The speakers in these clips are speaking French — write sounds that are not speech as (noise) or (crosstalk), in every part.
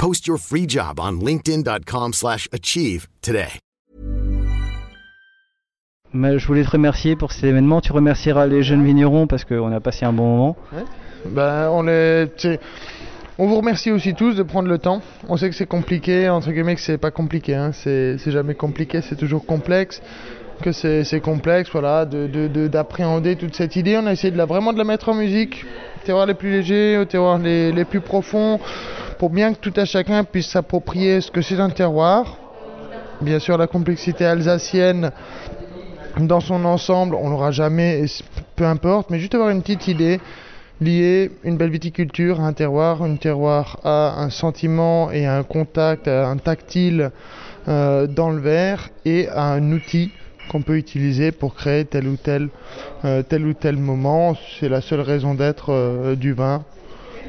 Post your free job on linkedin.com/achieve slash achieve today. Mais je voulais te remercier pour cet événement. Tu remercieras les jeunes vignerons parce qu'on a passé un bon moment. Ben, on vous remercie aussi tous de prendre le temps. On sait que c'est compliqué, entre guillemets que c'est pas compliqué, hein. c'est c'est jamais compliqué, c'est toujours complexe, que c'est complexe, voilà, de de- de- d'appréhender toute cette idée. On a essayé de la, vraiment de la mettre en musique, terroirs les plus légers, aux terroirs les, les plus profonds, pour bien que tout à chacun puisse s'approprier ce que c'est un terroir. Bien sûr, la complexité alsacienne dans son ensemble, on l'aura jamais, peu importe, mais juste avoir une petite idée lier une belle viticulture à un terroir, un terroir à un sentiment et un contact, un tactile euh, dans le verre et un outil qu'on peut utiliser pour créer tel ou tel, euh, ou tel moment. C'est la seule raison d'être euh, du vin.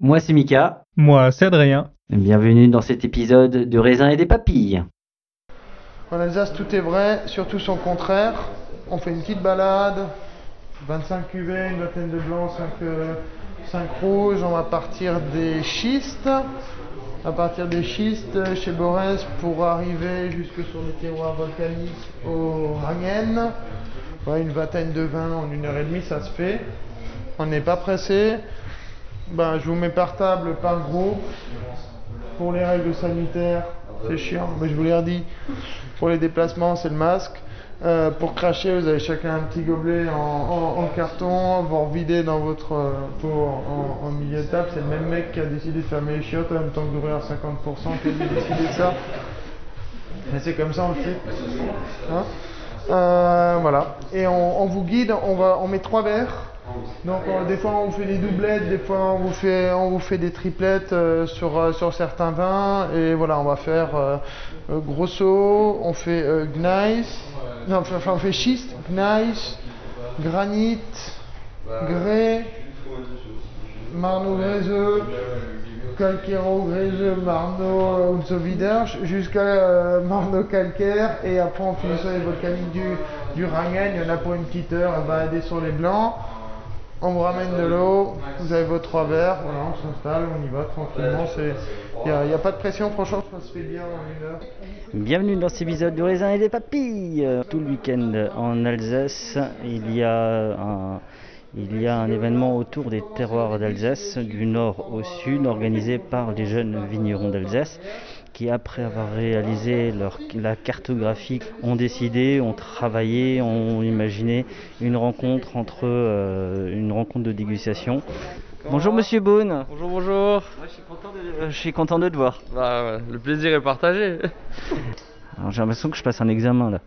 Moi c'est Mika, Moi, c'est Adrien. bienvenue dans cet épisode de raisin et des papilles. En Alsace, tout est vrai, surtout son contraire. On fait une petite balade, 25 cuvées, une vingtaine de blancs, 5, rouges. On va partir des schistes. À partir des schistes chez Borès pour arriver jusque sur les terroirs volcaniques au Rangen. Ouais, une vingtaine de vins en une heure et demie, ça se fait. On n'est pas pressé. Ben, je vous mets par table, par groupe. Pour les règles sanitaires, c'est chiant, mais je vous l'ai redit. Pour les déplacements, c'est le masque. Euh, pour cracher, vous avez chacun un petit gobelet en, carton, vous en videz dans votre euh, pot en, en milieu de table. C'est le même mec qui a décidé de fermer les chiottes en même temps que d'ouvrir à 50% qui a décidé de ça. Mais c'est comme ça, on le fait. Hein? Euh, voilà. Et on, on vous guide, on, va, on met trois verres. Donc euh, des fois on vous fait des doublettes, des fois on vous fait, on vous fait des triplettes euh, sur, euh, sur certains vins. Et voilà, on va faire euh, Grosso, on fait Gneiss, non, enfin on fait schiste, Gneiss, Granit, Grès, Marno Gréseux, Calquero Gréseux, Marno Widersch, jusqu'à Marno Calcaire. Et après on finit sur les volcaniques du, du Rangen. Il y en a pour une petite heure, on va aider sur les blancs. On vous ramène de l'eau, vous avez vos trois verres, voilà, on s'installe, on y va tranquillement. Il n'y a, pas de pression, franchement, ça se fait bien en une heure. Bienvenue dans cet épisode du raisin et des papilles. Tout le week-end en Alsace, il y a un événement autour des terroirs d'Alsace, du nord au sud, organisé par les jeunes vignerons d'Alsace, qui après avoir réalisé leur, la cartographie, ont décidé, ont travaillé, ont imaginé une rencontre entre euh, une rencontre de dégustation. Bonjour Monsieur Beaune. Bonjour, bonjour. je, suis content de, je suis content de te voir. Bah, ouais, le plaisir est partagé. (laughs) Alors, j'ai l'impression que je passe un examen là.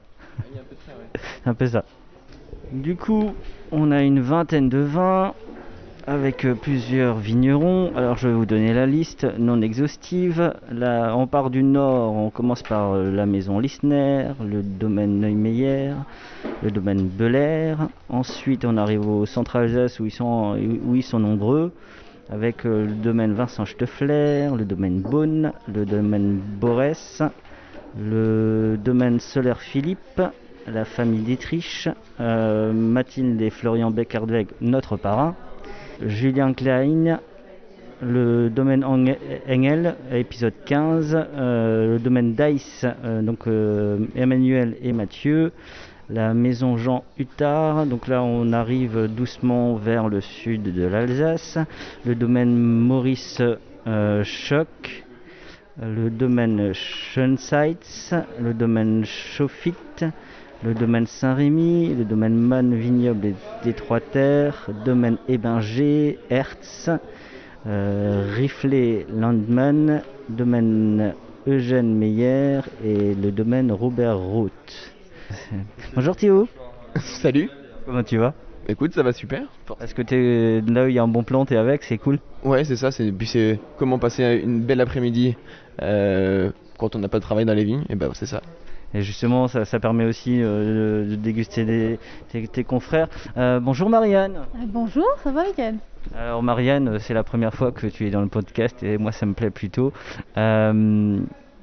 (laughs) un peu ça. Du coup, on a une vingtaine de vins avec euh, plusieurs vignerons. Alors je vais vous donner la liste non exhaustive. Là, on part du nord, on commence par euh, la maison Lissner, le domaine Neumeyer, le domaine Belair. Ensuite, on arrive au centre Alsace où ils sont, nombreux, avec euh, le domaine Vincent Steffler, le domaine Beaune, le domaine Borès, le domaine Solaire Philippe, la famille Dietrich, Mathilde et Florian Beckerdweg, notre parrain, Julien Klein, le domaine Eng- Engel, épisode 15, euh, le domaine Dice, euh, donc euh, Emmanuel et Mathieu, la maison Jean Huttard, donc là on arrive doucement vers le sud de l'Alsace, le domaine Maurice Schock, le domaine Schönseitz, le domaine Chauffit, le domaine Saint-Rémy, le domaine Man Vignoble et des Trois Terres, domaine Ébinger, Hertz, euh, Riflet Landmann, domaine Eugène Meyer et le domaine Robert Roth. (laughs) Bonjour Théo, Salut. comment tu vas? Écoute, ça va super. Est-ce que t'es là il y a un bon plan, t'es avec, c'est cool? Ouais, c'est ça. C'est puis c'est comment passer une belle après-midi euh, quand on n'a pas de travail dans les vignes? Et ben c'est ça. Et justement, ça, ça permet aussi euh, de, déguster des- tes, tes confrères. Euh, bonjour Marianne. Euh, Bonjour, ça va Mickaël? Alors Marianne, c'est la première fois que tu es dans le podcast et moi ça me plaît plutôt. Euh,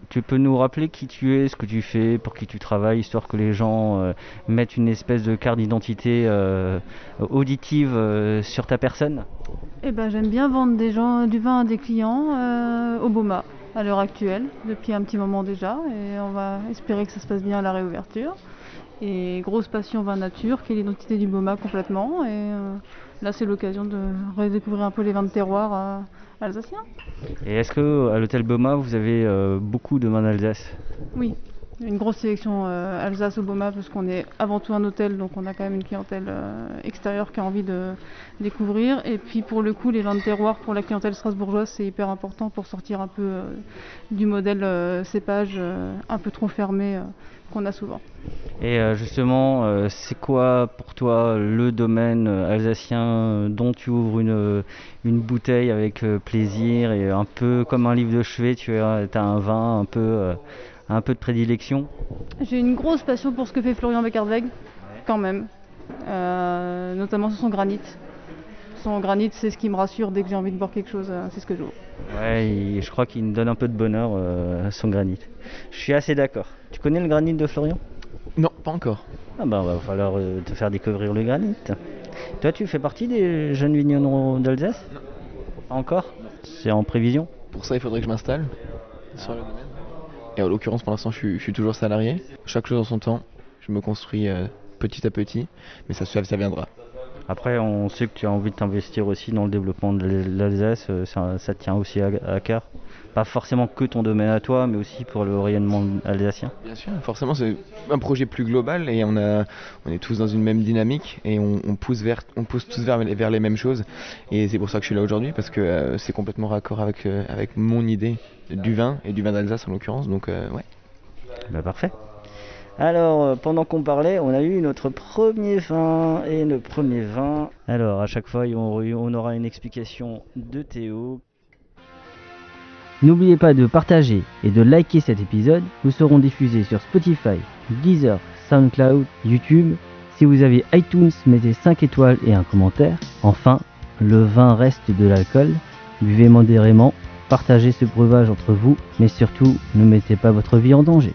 tu peux nous rappeler qui tu es, ce que tu fais, pour qui tu travailles, histoire que les gens mettent une espèce de carte d'identité auditive sur ta personne? Eh ben j'aime bien vendre des gens, du vin à des clients au Boma à l'heure actuelle, depuis un petit moment déjà, et on va espérer que ça se passe bien à la réouverture. Et grosse passion vin nature, qui est l'identité du Boma complètement, et euh, là c'est l'occasion de redécouvrir un peu les vins de terroir euh, alsaciens. Et est-ce que à l'hôtel Boma vous avez euh, beaucoup de vins d'Alsace? Oui, une grosse sélection euh, Alsace au Boma parce qu'on est avant tout un hôtel, donc on a quand même une clientèle euh, extérieure qui a envie de découvrir. Et puis pour le coup, les vins de terroir pour la clientèle strasbourgeoise, c'est hyper important pour sortir un peu euh, du modèle cépage un peu trop fermé qu'on a souvent. Et justement, c'est quoi pour toi le domaine alsacien dont tu ouvres une, bouteille avec plaisir et un peu comme un livre de chevet, tu as, un vin un peu, un peu de prédilection J'ai une grosse passion pour ce que fait Florian Beckerdweg, quand même, Euh, notamment sur son granit. Son granit, c'est ce qui me rassure dès que j'ai envie de boire quelque chose, euh, c'est ce que j'ouvre. Ouais, il- je crois qu'il me donne un peu de bonheur euh, son granit. Je suis assez d'accord. Tu connais le granit de Florian? Non, pas encore. Ah bah va falloir euh, te faire découvrir le granit. Toi tu fais partie des jeunes vignerons d'Alsace? Pas encore? C'est en prévision? Pour ça, il faudrait que je m'installe sur le domaine. Et en l'occurrence, pour l'instant, je suis, toujours salarié. Chaque chose en son temps. Je me construis euh, petit à petit, mais ça, ça, ça viendra. Après on sait que tu as envie de t'investir aussi dans le développement de l'Alsace, euh, ça, ça te tient aussi à, à cœur. Pas forcément que ton domaine à toi, mais aussi pour le rayonnement alsacien. Bien sûr, forcément, c'est un projet plus global et on, a, on est tous dans une même dynamique et on, on pousse, vers, on pousse tous vers, vers les mêmes choses. Et c'est pour ça que je suis là aujourd'hui parce que euh, c'est complètement raccord avec, euh, avec mon idée du vin et du vin d'Alsace en l'occurrence. Donc, euh, ouais. Bah parfait. Alors, euh, pendant qu'on parlait, on a eu notre premier vin. Et le premier vin. Alors, à chaque fois, on, aura une explication de Théo. N'oubliez pas de partager et de liker cet épisode. Nous serons diffusés sur Spotify, Deezer, SoundCloud, YouTube. Si vous avez iTunes, mettez 5 étoiles et un commentaire. Enfin, le vin reste de l'alcool. Buvez modérément, partagez ce breuvage entre vous, mais surtout, ne mettez pas votre vie en danger.